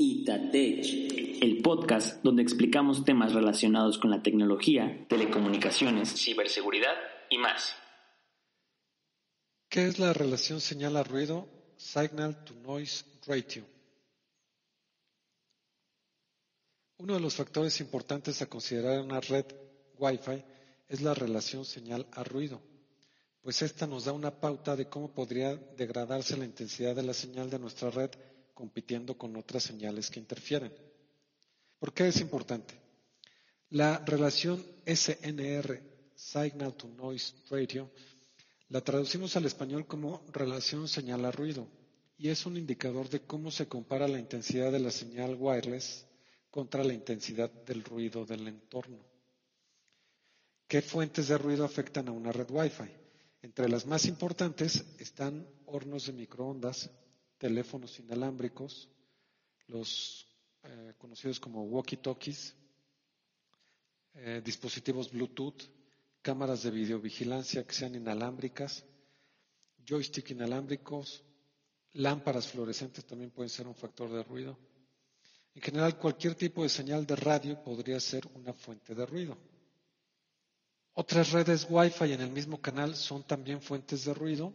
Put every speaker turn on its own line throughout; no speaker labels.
Itatech, el podcast donde explicamos temas relacionados con la tecnología, telecomunicaciones, ciberseguridad y más.
¿Qué es la relación señal a ruido Signal to Noise Ratio? Uno de los factores importantes a considerar en una red Wi-Fi es la relación señal a ruido, pues esta nos da una pauta de cómo podría degradarse la intensidad de la señal de nuestra red compitiendo con otras señales que interfieren. ¿Por qué es importante? La relación SNR, Signal to Noise Ratio, la traducimos al español como relación señal a ruido y es un indicador de cómo se compara la intensidad de la señal wireless contra la intensidad del ruido del entorno. ¿Qué fuentes de ruido afectan a una red Wi-Fi? Entre las más importantes están hornos de microondas, teléfonos inalámbricos, los eh, conocidos como walkie-talkies, eh, dispositivos Bluetooth, cámaras de videovigilancia que sean inalámbricas, joystick inalámbricos, lámparas fluorescentes también pueden ser un factor de ruido. En general, cualquier tipo de señal de radio podría ser una fuente de ruido. ¿Otras redes Wi-Fi en el mismo canal son también fuentes de ruido?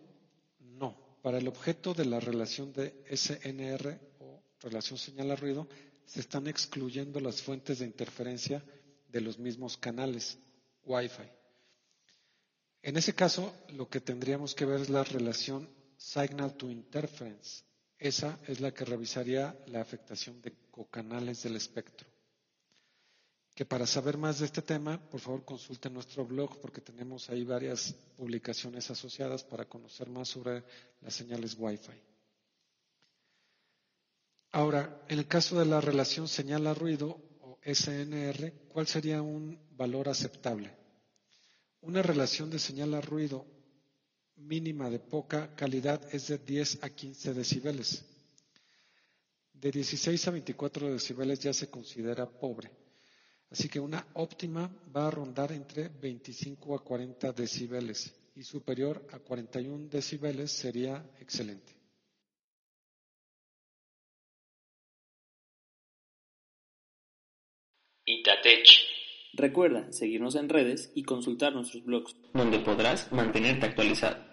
Para el objeto de la relación de SNR o relación señal a ruido, se están excluyendo las fuentes de interferencia de los mismos canales Wi-Fi. En ese caso, lo que tendríamos que ver es la relación signal to interference. Esa es la que revisaría la afectación de cocanales del espectro que para saber más de este tema, por favor consulten nuestro blog porque tenemos ahí varias publicaciones asociadas para conocer más sobre las señales Wi-Fi. Ahora, en el caso de la relación señal a ruido o SNR, ¿cuál sería un valor aceptable? Una relación de señal a ruido mínima de poca calidad es de 10 a 15 decibeles. De 16 a 24 decibeles ya se considera pobre Así que una óptima va a rondar entre 25 a 40 decibeles y superior a 41 decibeles sería excelente.
Itatech. Recuerda seguirnos en redes y consultar nuestros blogs, donde podrás mantenerte actualizado.